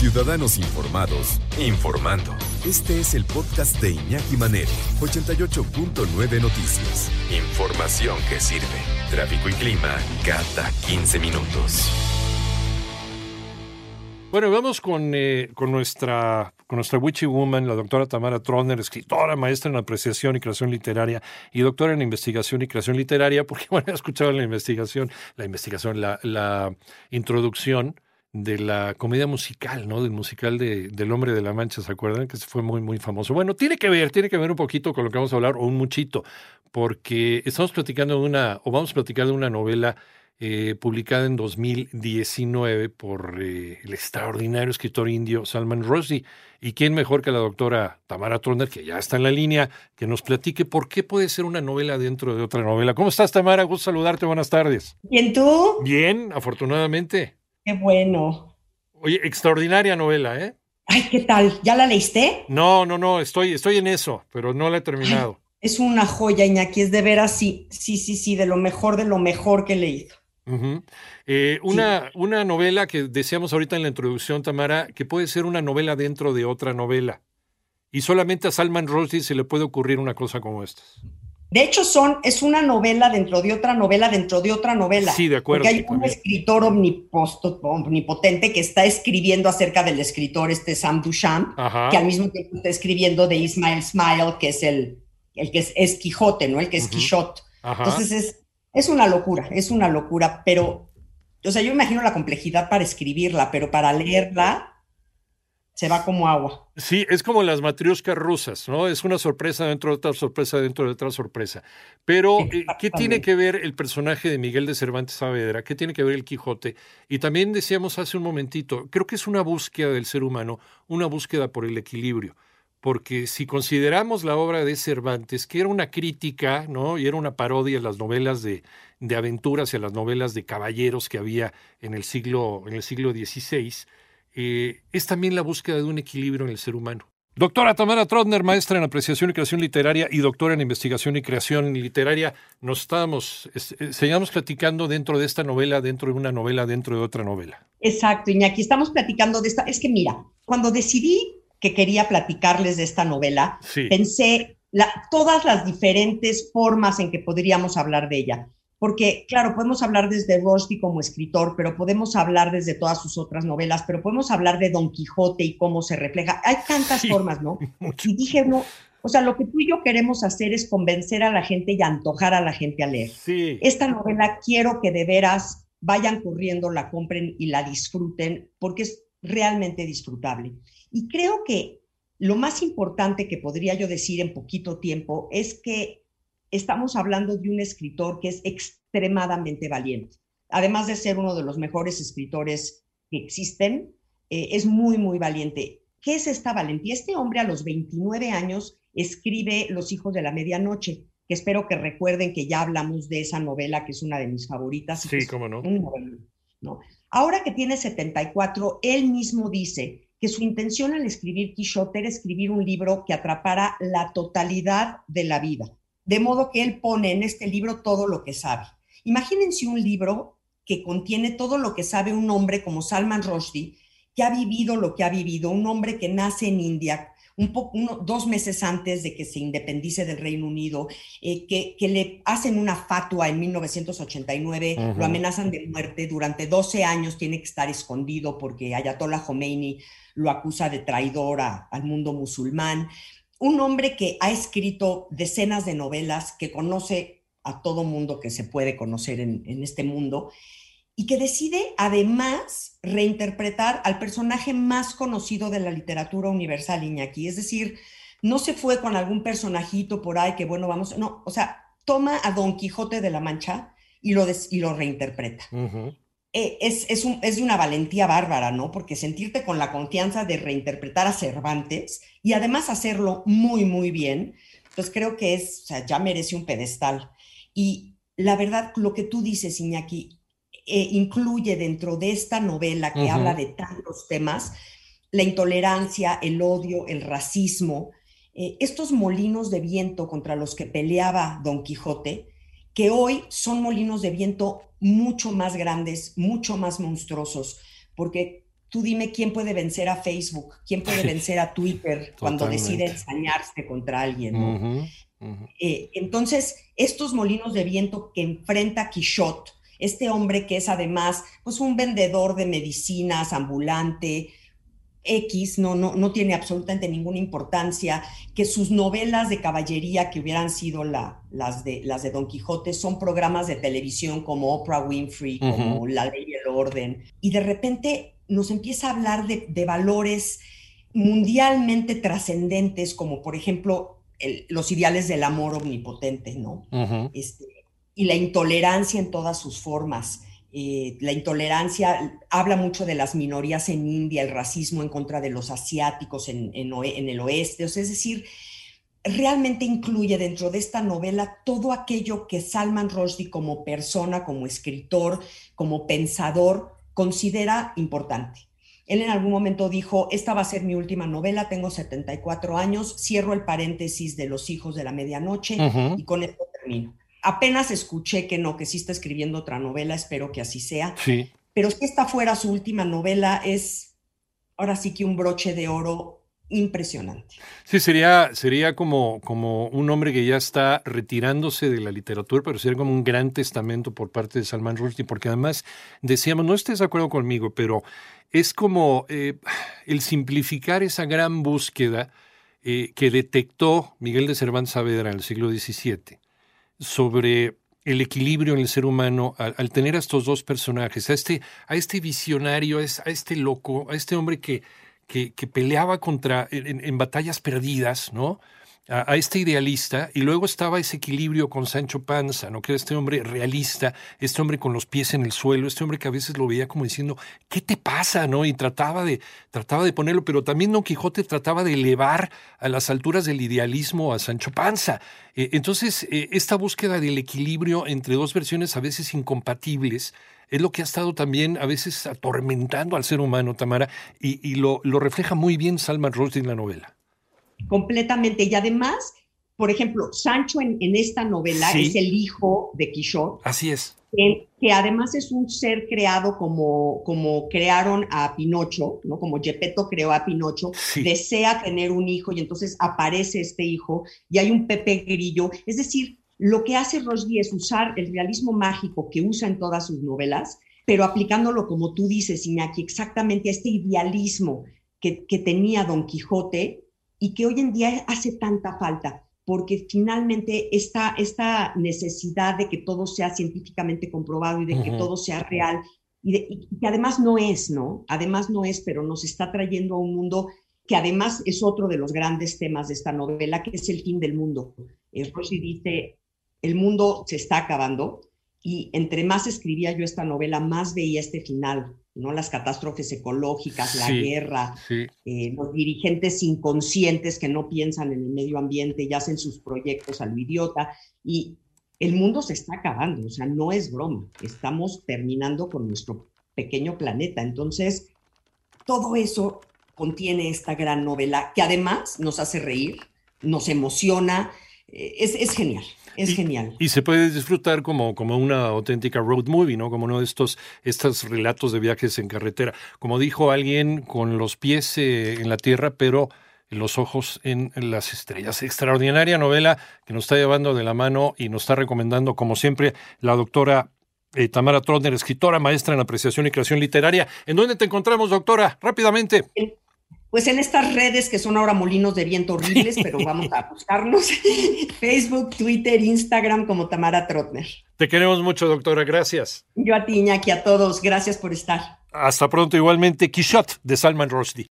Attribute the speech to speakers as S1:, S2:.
S1: Ciudadanos Informados, informando. Este es el podcast de Iñaki Manero, 88.9 Noticias. Información que sirve. Tráfico y clima cada 15 minutos.
S2: Bueno, vamos con, eh, con, nuestra, con nuestra witchy woman, la doctora Tamara Troner, escritora, maestra en apreciación y creación literaria y doctora en investigación y creación literaria, porque, bueno, he escuchado la investigación, la investigación, la, la introducción de la comedia musical, ¿no? Del musical de, del Hombre de la Mancha, ¿se acuerdan? Que fue muy, muy famoso. Bueno, tiene que ver, tiene que ver un poquito con lo que vamos a hablar, o un muchito, porque estamos platicando de una, o vamos a platicar de una novela eh, publicada en 2019 por eh, el extraordinario escritor indio Salman Rushdie. ¿Y quién mejor que la doctora Tamara Troner, que ya está en la línea, que nos platique por qué puede ser una novela dentro de otra novela? ¿Cómo estás, Tamara? Gusto saludarte, buenas tardes.
S3: ¿Bien tú?
S2: Bien, afortunadamente.
S3: Qué bueno.
S2: Oye, extraordinaria novela, ¿eh?
S3: Ay, ¿qué tal? ¿Ya la leíste?
S2: No, no, no, estoy, estoy en eso, pero no la he terminado.
S3: es una joya, Iñaki, es de veras, sí, sí, sí, sí, de lo mejor, de lo mejor que he leído.
S2: Eh, una, una novela que decíamos ahorita en la introducción, Tamara, que puede ser una novela dentro de otra novela. Y solamente a Salman Rushdie se le puede ocurrir una cosa como esta.
S3: De hecho, son, es una novela dentro de otra novela, dentro de otra novela.
S2: Sí, de acuerdo.
S3: Porque hay un escritor omnipotente que está escribiendo acerca del escritor este Sam Duchamp, que al mismo tiempo está escribiendo de Ismael Smile, que es el, el que es, Quijote, ¿no? El que es Quijote. Entonces es, es una locura, es una locura, pero, o sea, yo imagino la complejidad para escribirla, pero para leerla se va como agua.
S2: Sí, es como las matrioscas rusas, ¿no? Es una sorpresa dentro de otra sorpresa dentro de otra sorpresa. Pero, eh, ¿qué tiene que ver el personaje de Miguel de Cervantes Saavedra? ¿Qué tiene que ver el Quijote? Y también decíamos hace un momentito, creo que es una búsqueda del ser humano, una búsqueda por el equilibrio. Porque si consideramos la obra de Cervantes, que era una crítica, ¿no? Y era una parodia a las novelas de, de aventuras y a las novelas de caballeros que había en el siglo, en el siglo XVI, eh, es también la búsqueda de un equilibrio en el ser humano. Doctora Tamara Trotner, maestra en apreciación y creación literaria y doctora en investigación y creación literaria, nos estábamos, eh, seguimos platicando dentro de esta novela, dentro de una novela, dentro de otra novela.
S3: Exacto, Iñaki, estamos platicando de esta. Es que mira, cuando decidí que quería platicarles de esta novela, pensé todas las diferentes formas en que podríamos hablar de ella porque claro, podemos hablar desde Rushdie como escritor, pero podemos hablar desde todas sus otras novelas, pero podemos hablar de Don Quijote y cómo se refleja. Hay tantas formas, ¿no? Y dije, no, o sea, lo que tú y yo queremos hacer es convencer a la gente y antojar a la gente a leer.
S2: Sí.
S3: Esta novela quiero que de veras vayan corriendo, la compren y la disfruten, porque es realmente disfrutable. Y creo que lo más importante que podría yo decir en poquito tiempo es que estamos hablando de un escritor que es extremadamente valiente. Además de ser uno de los mejores escritores que existen, eh, es muy, muy valiente. ¿Qué es esta valentía? Este hombre a los 29 años escribe Los hijos de la medianoche, que espero que recuerden que ya hablamos de esa novela, que es una de mis favoritas.
S2: Sí, cómo no.
S3: ¿no? Ahora que tiene 74, él mismo dice que su intención al escribir Quijote era escribir un libro que atrapara la totalidad de la vida de modo que él pone en este libro todo lo que sabe. Imagínense un libro que contiene todo lo que sabe un hombre como Salman Rushdie, que ha vivido lo que ha vivido, un hombre que nace en India, un poco, dos meses antes de que se independice del Reino Unido, eh, que, le hacen una fatua en 1989, lo amenazan de muerte, durante 12 años tiene que estar escondido porque Ayatollah Khomeini lo acusa de traidor al mundo musulmán un hombre que ha escrito decenas de novelas, que conoce a todo mundo que se puede conocer en, este mundo, y que decide además reinterpretar al personaje más conocido de la literatura universal, Iñaki. Es decir, no se fue con algún personajito por ahí que, bueno, vamos, no, o sea, toma a Don Quijote de la Mancha y lo, y lo reinterpreta. Eh, es, es, de una valentía bárbara, ¿no? Porque sentirte con la confianza de reinterpretar a Cervantes y además hacerlo muy, muy bien, pues creo que es, o sea, ya merece un pedestal. Y la verdad, lo que tú dices, Iñaki, eh, incluye dentro de esta novela que habla de tantos temas, la intolerancia, el odio, el racismo, eh, estos molinos de viento contra los que peleaba Don Quijote, que hoy son molinos de viento mucho más grandes, mucho más monstruosos, porque tú dime quién puede vencer a Facebook, quién puede vencer a Twitter cuando decide ensañarse contra alguien. Eh, entonces, estos molinos de viento que enfrenta Quichotte, este hombre que es además pues, un vendedor de medicinas ambulante, X, no, no, no tiene absolutamente ninguna importancia, que sus novelas de caballería que hubieran sido la, las, de, las de Don Quijote son programas de televisión como Oprah Winfrey, como La Ley y el Orden, y de repente nos empieza a hablar de, valores mundialmente trascendentes, como por ejemplo los ideales del amor omnipotente, ¿no? este, y la intolerancia en todas sus formas. Eh, la intolerancia habla mucho de las minorías en India, el racismo en contra de los asiáticos en, en, el oeste, es decir, realmente incluye dentro de esta novela todo aquello que Salman Rushdie como persona, como escritor, como pensador, considera importante. Él en algún momento dijo, esta va a ser mi última novela, tengo 74 años, cierro el paréntesis de los hijos de la medianoche y con esto termino. Apenas escuché que no, que sí está escribiendo otra novela, espero que así sea.
S2: Sí.
S3: Pero si esta fuera su última novela, es ahora sí que un broche de oro impresionante.
S2: Sí, sería, sería como, como un hombre que ya está retirándose de la literatura, pero sería como un gran testamento por parte de Salman Rushdie, porque además decíamos, no estés de acuerdo conmigo, pero es como eh, el simplificar esa gran búsqueda eh, que detectó Miguel de Cervantes Saavedra en el siglo XVII sobre el equilibrio en el ser humano al, tener a estos dos personajes, a este, a este visionario, a este loco, a este hombre que, que, peleaba contra, en, batallas perdidas, ¿no? A, este idealista y luego estaba ese equilibrio con Sancho Panza, ¿no? que era este hombre realista, este hombre con los pies en el suelo, este hombre que a veces lo veía como diciendo, ¿qué te pasa? ¿no? Y trataba de, trataba de ponerlo, pero también Don Quijote trataba de elevar a las alturas del idealismo a Sancho Panza. Eh, entonces, eh, esta búsqueda del equilibrio entre dos versiones a veces incompatibles, es lo que ha estado también a veces atormentando al ser humano, Tamara, y, lo, lo refleja muy bien Salman Rushdie en la novela
S3: completamente. Y además, por ejemplo, Sancho en, esta novela es el hijo de Quijote.
S2: Así es.
S3: Que, además es un ser creado como, como crearon a Pinocho, ¿no? Como Gepetto creó a Pinocho, desea tener un hijo y entonces aparece este hijo y hay un Pepe Grillo. Es decir, lo que hace Rushdie es usar el realismo mágico que usa en todas sus novelas, pero aplicándolo, como tú dices, Iñaki, exactamente a este idealismo que, que tenía Don Quijote y que hoy en día hace tanta falta, porque finalmente esta, esta necesidad de que todo sea científicamente comprobado y de que todo sea real, y, que además no es, ¿no? Además no es, pero nos está trayendo a un mundo que además es otro de los grandes temas de esta novela, que es el fin del mundo. Eh, Rosy dice, el mundo se está acabando, y entre más escribía yo esta novela, más veía este final, ¿no? Las catástrofes ecológicas, la guerra, eh, los dirigentes inconscientes que no piensan en el medio ambiente y hacen sus proyectos a lo idiota. Y el mundo se está acabando, o sea, no es broma. Estamos terminando con nuestro pequeño planeta. Entonces, todo eso contiene esta gran novela que además nos hace reír, nos emociona, es, es genial. Es genial.
S2: Y se puede disfrutar como, como una auténtica road movie, ¿no? Como uno de estos, estos relatos de viajes en carretera. Como dijo alguien, con los pies eh, en la tierra, pero los ojos en las estrellas. Extraordinaria novela que nos está llevando de la mano y nos está recomendando, como siempre, la doctora eh, Tamara Trotner, escritora, maestra en apreciación y creación literaria. ¿En dónde te encontramos, doctora? Rápidamente
S3: pues en estas redes que son ahora molinos de viento horribles, pero vamos a buscarnos, Facebook, Twitter, Instagram como Tamara Trotner.
S2: Te queremos mucho, doctora, gracias.
S3: Yo a ti, Iñaki, a todos, gracias por estar.
S2: Hasta pronto, igualmente, Quixote de Salman Rushdie.